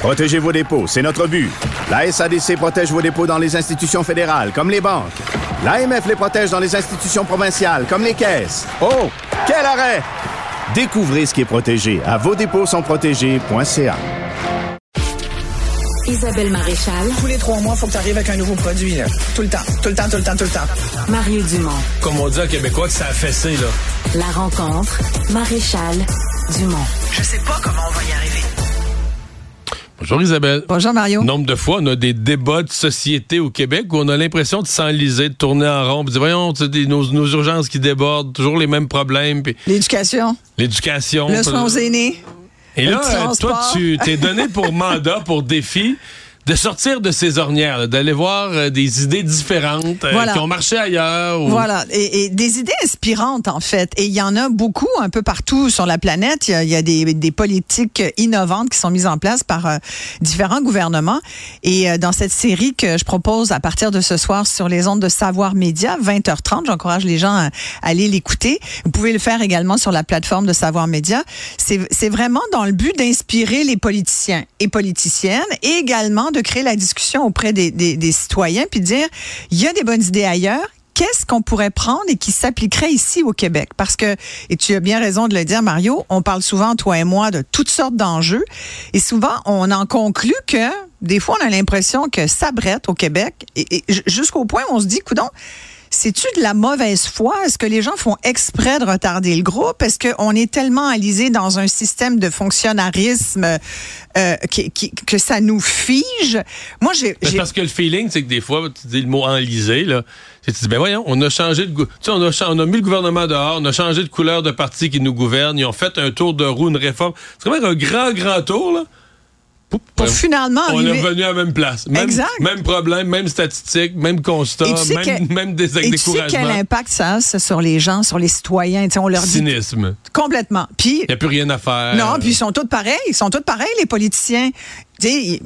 Protégez vos dépôts, c'est notre but. La SADC protège vos dépôts dans les institutions fédérales, comme les banques. L'AMF les protège dans les institutions provinciales, comme les caisses. Oh, quel arrêt! Découvrez ce qui est protégé à vos dépôts sont protégés.ca. Isabelle Maréchal. Tous les trois mois, il faut que tu arrives avec un nouveau produit. Là. Tout le temps, tout le temps, tout le temps, tout le temps. Mario Dumont. Comme on dit en québécois que ça a fessé, là. La rencontre. Maréchal Dumont. Je sais pas comment on va y arriver. Bonjour Isabelle. Bonjour Mario. Nombre de fois, on a des débats de société au Québec où on a l'impression de s'enliser, de tourner en rond. Puis, voyons, des, nos, nos, urgences qui débordent, toujours les mêmes problèmes. L'éducation. L'éducation. Le soin aux aînés. Et là, toi, tu t'es donné pour mandat, pour défi de sortir de ces ornières, d'aller voir euh, des idées différentes euh, qui ont marché ailleurs. Voilà, et, et, des idées inspirantes en fait. Et il y en a beaucoup un peu partout sur la planète. Il y a, y a des, des, politiques innovantes qui sont mises en place par euh, différents gouvernements. Et dans cette série que je propose à partir de ce soir sur les ondes de Savoir Média, 20h30, j'encourage les gens à, aller l'écouter. Vous pouvez le faire également sur la plateforme de Savoir Média. C'est vraiment dans le but d'inspirer les politiciens et politiciennes et également de créer la discussion auprès des, citoyens puis de dire il y a des bonnes idées ailleurs qu'est-ce qu'on pourrait prendre et qui s'appliquerait ici au Québec? Parce que, et tu as bien raison de le dire, Mario, on parle souvent, toi et moi, de toutes sortes d'enjeux. Et souvent, on en conclut que, des fois, on a l'impression que ça brette au Québec. Et, jusqu'au point où on se dit, coudon, c'est-tu de la mauvaise foi? Est-ce que les gens font exprès de retarder le groupe? Est-ce qu'on est tellement alisé dans un système de fonctionnarisme euh, qui, qui, que ça nous fige? Moi, j'ai. Parce que le feeling, c'est que des fois, tu dis le mot enlisé, là. Tu dis, ben voyons, on a changé de. Tu sais, on a, on a mis le gouvernement dehors, on a changé de couleur de parti qui nous gouverne, ils ont fait un tour de roue, une réforme. C'est quand même un grand, grand tour, là. Pour finalement on arriver... est revenu à la même place. Même, exact. même problème, même statistique, même constat, même, que, même des et tu sais quel impact ça a sur les gens, sur les citoyens? T'sais, on leur Cynisme. Dit... Complètement. Puis il n'y a plus rien à faire. Non, puis ils sont tous pareils. Ils sont tous pareils, les politiciens. T'sais,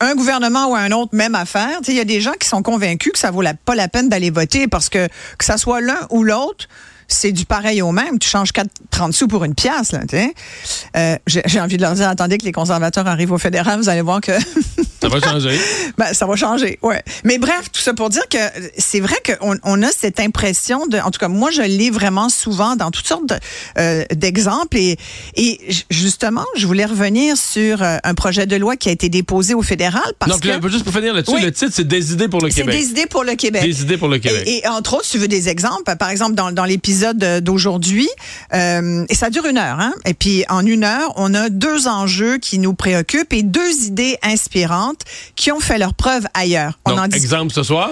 un gouvernement ou un autre, même affaire. Il y a des gens qui sont convaincus que ça vaut la, pas la peine d'aller voter parce que que ça soit l'un ou l'autre, c'est du pareil au même. Tu changes 4, 30 sous pour une pièce. Là, euh, j'ai envie de leur dire, attendez que les conservateurs arrivent au fédéral, vous allez voir que... ça va changer. ben, ça va changer, ouais. Mais bref, tout ça pour dire que c'est vrai qu'on on a cette impression de... En tout cas, moi, je l'ai vraiment souvent dans toutes sortes d'exemples. De, euh, et, et justement, je voulais revenir sur euh, un projet de loi qui a été déposé au fédéral. Parce non, puis que, juste pour finir là-dessus, oui, le titre, c'est Des idées pour le Québec. C'est des idées pour le Québec. Des idées pour le Québec. Et, et entre autres, si tu veux des exemples, par exemple, dans, dans l'épisode d'aujourd'hui. Euh, et ça dure une heure. Hein? Et puis, en une heure, on a deux enjeux qui nous préoccupent et deux idées inspirantes qui ont fait leur preuve ailleurs. Donc, on en exemple ce soir?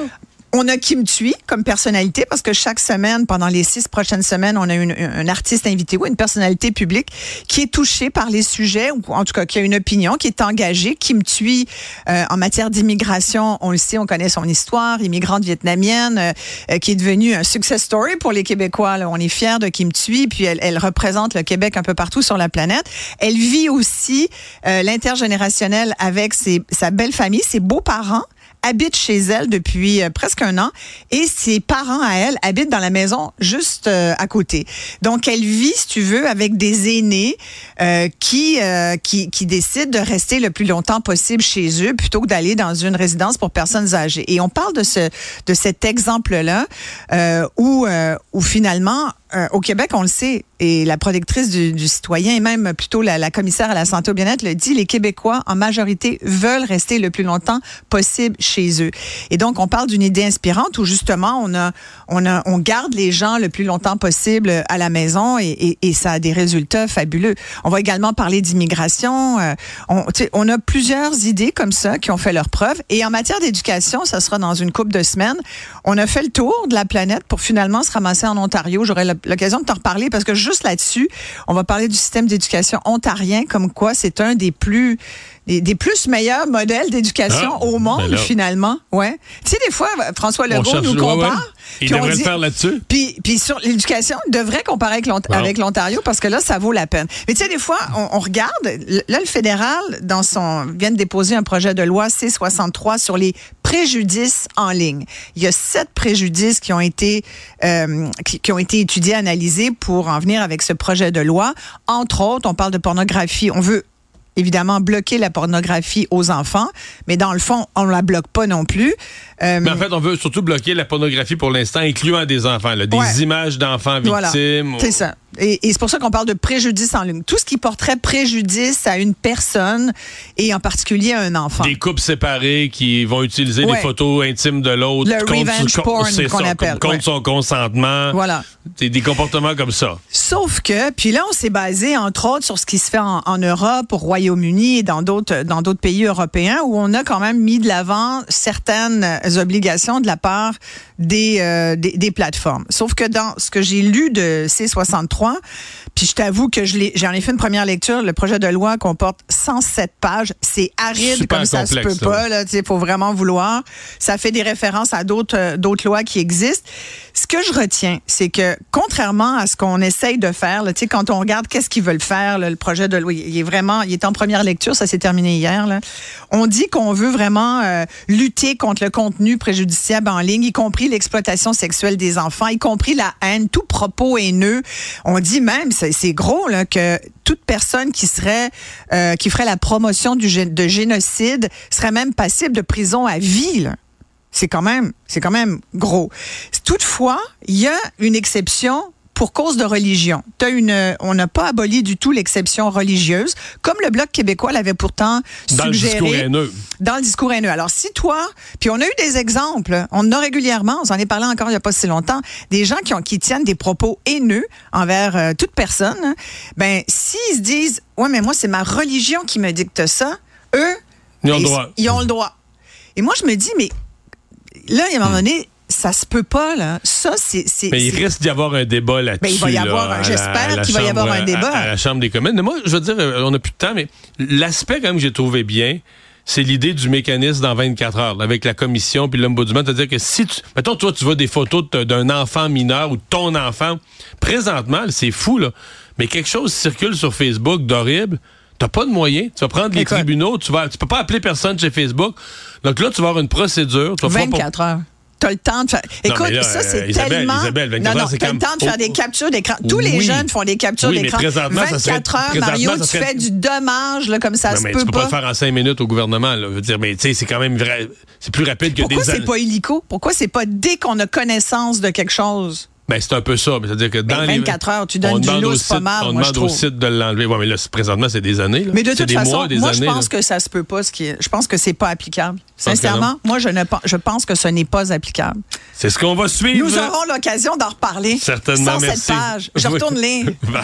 On a Kim Thuy comme personnalité parce que chaque semaine, pendant les six prochaines semaines, on a une, un artiste invité ou une personnalité publique qui est touchée par les sujets ou en tout cas qui a une opinion, qui est engagée. Kim Thuy, euh, en matière d'immigration, on le sait, on connaît son histoire, immigrante vietnamienne, euh, qui est devenue un success story pour les Québécois. Là. On est fiers de Kim Thuy, puis elle, elle, représente le Québec un peu partout sur la planète. Elle vit aussi euh, l'intergénérationnel avec ses, sa belle famille, ses beaux-parents habite chez elle depuis euh, presque un an et ses parents à elle habitent dans la maison juste euh, à côté. Donc elle vit, si tu veux, avec des aînés euh, qui, qui qui décident de rester le plus longtemps possible chez eux plutôt que d'aller dans une résidence pour personnes âgées. Et on parle de ce de cet exemple-là euh, où où finalement euh, au Québec, on le sait, et la protectrice du, citoyen et même plutôt la, commissaire à la santé au bien-être le dit, les Québécois, en majorité, veulent rester le plus longtemps possible chez eux. Et donc, on parle d'une idée inspirante où justement, on a, on a, on garde les gens le plus longtemps possible à la maison et, et, et ça a des résultats fabuleux. On va également parler d'immigration. Euh, on, on a plusieurs idées comme ça qui ont fait leur preuve. Et en matière d'éducation, ça sera dans une couple de semaines. On a fait le tour de la planète pour finalement se ramasser en Ontario. J'aurais l'occasion de t'en reparler parce que juste là-dessus, on va parler du système d'éducation ontarien, comme quoi c'est un des plus des, des plus meilleurs modèles d'éducation Ah, au ben monde, là. finalement. Ouais. Tu sais, des fois, François Legault cherche- nous ouais, ouais. compare. Il devrait le faire là-dessus. puis, puis sur l'éducation, devrait comparer avec l'Ontario parce que là, ça vaut la peine. Mais tu sais, des fois, on, on regarde, là, le fédéral, dans son, vient de déposer un projet de loi C-63 sur les préjudices en ligne. Il y a sept préjudices qui ont été, euh, qui, qui ont été étudiés, analysés pour en venir avec ce projet de loi. Entre autres, on parle de pornographie. On veut évidemment bloquer la pornographie aux enfants, mais dans le fond, on ne la bloque pas non plus. Euh, Mais en fait, on veut surtout bloquer la pornographie pour l'instant, incluant des enfants, là, des Ouais. images d'enfants Voilà. victimes. C'est ça. Et, et c'est pour ça qu'on parle de préjudice en ligne. Tout ce qui porterait préjudice à une personne et en particulier à un enfant. Des couples séparés qui vont utiliser Ouais. les photos intimes de l'autre Le contre, revenge porn qu'on appelle, contre ouais. son consentement. Voilà. Des, des comportements comme ça. Sauf que, puis là, on s'est basé, entre autres, sur ce qui se fait en, en Europe, au Royaume-Uni et dans d'autres, dans d'autres pays européens, où on a quand même mis de l'avant certaines euh, obligations de la part des, euh, des, des plateformes. Sauf que dans ce que j'ai lu de C63, puis je t'avoue que je l'ai, j'en ai fait une première lecture, le projet de loi comporte 107 pages. C'est aride Super comme ça complexe, se peut là. pas. Là, il faut vraiment vouloir. Ça fait des références à d'autres euh, d'autres lois qui existent. Ce que je retiens, c'est que contrairement à ce qu'on essaye de faire, là, quand on regarde qu'est-ce qu'ils veulent faire, là, le projet de loi, il est vraiment, il est en première lecture, ça s'est terminé hier. Là. On dit qu'on veut vraiment euh, lutter contre le contenu préjudiciable en ligne, y compris l'exploitation sexuelle des enfants, y compris la haine, tout propos haineux. On dit même, c'est gros, là, que toute personne qui serait, euh, qui ferait la promotion du, de génocide serait même passible de prison à vie. là. C'est quand même, c'est quand même gros. Toutefois, il y a une exception pour cause de religion. Une, on n'a pas aboli du tout l'exception religieuse, comme le Bloc québécois l'avait pourtant Dans le suggéré. discours haineux. Dans le discours haineux. Alors, si toi, puis on a eu des exemples, on en a régulièrement, on s'en est parlé encore il n'y a pas si longtemps, des gens qui, ont, qui tiennent des propos haineux envers euh, toute personne, hein, ben, s'ils se disent, ouais, mais moi, c'est ma religion qui me dicte ça, eux, Ils ont le droit. Ils ont le droit. Et moi, je me dis, mais là, à un moment donné, ça se peut pas, là. Ça, c'est. Mais il risque d'y avoir un débat là-dessus. Ben, il va y avoir j'espère qu'il va y avoir un débat. À, à la Chambre des communes. Mais moi, je veux dire, euh, on n'a plus de temps, mais l'aspect quand même que j'ai trouvé bien, c'est l'idée du mécanisme dans 24 heures, là, avec la commission puis l'ombudsman. C'est-à-dire que si tu. Mettons, toi, tu vois des photos d'un enfant mineur ou de ton enfant, présentement, c'est fou, là. Mais quelque chose circule sur Facebook d'horrible. T'as pas de moyens. Tu vas prendre les Écoute. tribunaux. Tu vas, tu peux pas appeler personne chez Facebook. Donc là, tu vas avoir une procédure. Tu vas pouvoir- 24 heures. T'as le temps de faire. Écoute, là, ça, c'est Isabelle, tellement. Isabelle, 24 non, non, c'est t'as le temps de faire des captures d'écran. Tous les jeunes font des captures Oui, d'écran. présentement, ça 24 serait- heures, Mario, tu serait- fais du dommage, là, comme ça Non, se mais peut tu peux pas. pas. le faire en cinq minutes au gouvernement. Là. Je veux dire, mais tu sais, c'est quand même vrai. C'est plus rapide que Pourquoi des c'est années. pas illico? Pourquoi c'est pas dès qu'on a connaissance de quelque chose? Ben, c'est un peu ça. C'est-à-dire que dans Ben, les 24 heures, tu donnes on du au lousse pas mal, On moi, je demande au site de l'enlever. Ouais, mais là, c'est- présentement, c'est des années. là. Mais de C'est toute des façon, mois, des moi, années, je là. pense que ça se peut pas. Ce qui est, je pense que c'est pas applicable. Sincèrement, moi, je, ne, je pense que ce n'est pas applicable. C'est ce qu'on va suivre. Nous aurons l'occasion d'en reparler. Certainement, 107 merci. pages. Je retourne lire. Bye.